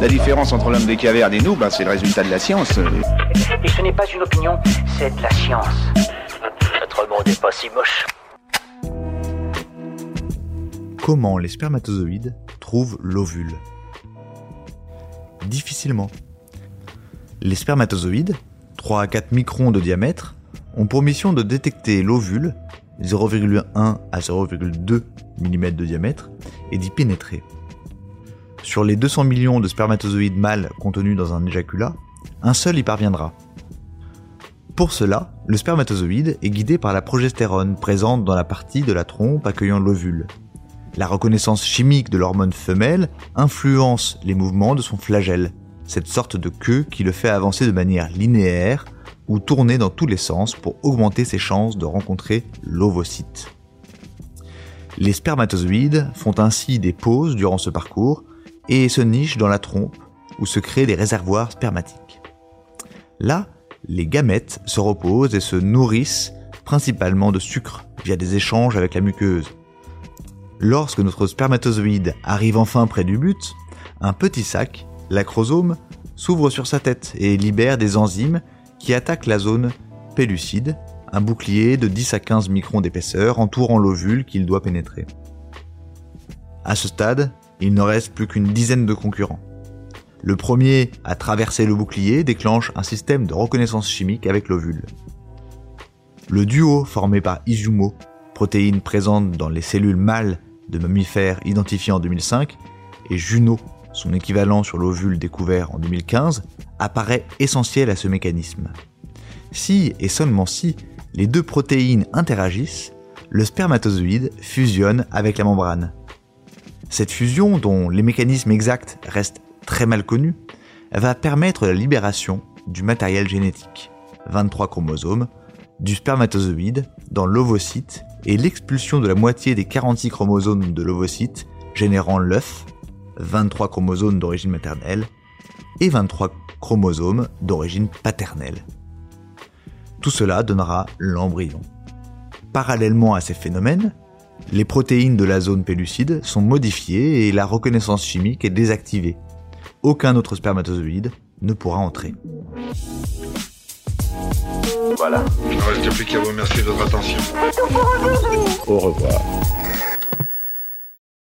La différence entre l'homme des cavernes et nous, bah, c'est le résultat de la science. Et ce n'est pas une opinion, c'est de la science. Notre monde n'est pas si moche. Comment les spermatozoïdes trouvent l'ovule? Difficilement. Les spermatozoïdes, 3 à 4 microns de diamètre, ont pour mission de détecter l'ovule, 0,1 à 0,2 mm de diamètre, et d'y pénétrer. Sur les 200 millions de spermatozoïdes mâles contenus dans un éjaculat, un seul y parviendra. Pour cela, le spermatozoïde est guidé par la progestérone présente dans la partie de la trompe accueillant l'ovule. La reconnaissance chimique de l'hormone femelle influence les mouvements de son flagelle, cette sorte de queue qui le fait avancer de manière linéaire ou tourner dans tous les sens pour augmenter ses chances de rencontrer l'ovocyte. Les spermatozoïdes font ainsi des pauses durant ce parcours et se nichent dans la trompe où se créent des réservoirs spermatiques. Là, les gamètes se reposent et se nourrissent principalement de sucre via des échanges avec la muqueuse. Lorsque notre spermatozoïde arrive enfin près du but, un petit sac, l'acrosome, s'ouvre sur sa tête et libère des enzymes qui attaquent la zone pellucide, un bouclier de 10 à 15 microns d'épaisseur entourant l'ovule qu'il doit pénétrer. À ce stade, il ne reste plus qu'une dizaine de concurrents. Le premier à traverser le bouclier déclenche un système de reconnaissance chimique avec l'ovule. Le duo formé par Izumo, protéine présente dans les cellules mâles de mammifères identifiés en 2005, et Juno, son équivalent sur l'ovule découvert en 2015, apparaît essentiel à ce mécanisme. Si, et seulement si, les deux protéines interagissent, le spermatozoïde fusionne avec la membrane. Cette fusion, dont les mécanismes exacts restent très mal connus, va permettre la libération du matériel génétique, 23 chromosomes, du spermatozoïde dans l'ovocyte et l'expulsion de la moitié des 46 chromosomes de l'ovocyte, générant l'œuf, 23 chromosomes d'origine maternelle, et 23 chromosomes d'origine paternelle. Tout cela donnera l'embryon. Parallèlement à ces phénomènes, les protéines de la zone pellucide sont modifiées et la reconnaissance chimique est désactivée. Aucun autre spermatozoïde ne pourra entrer. Voilà. Il ne reste plus qu'à vous remercier de votre attention. Au revoir.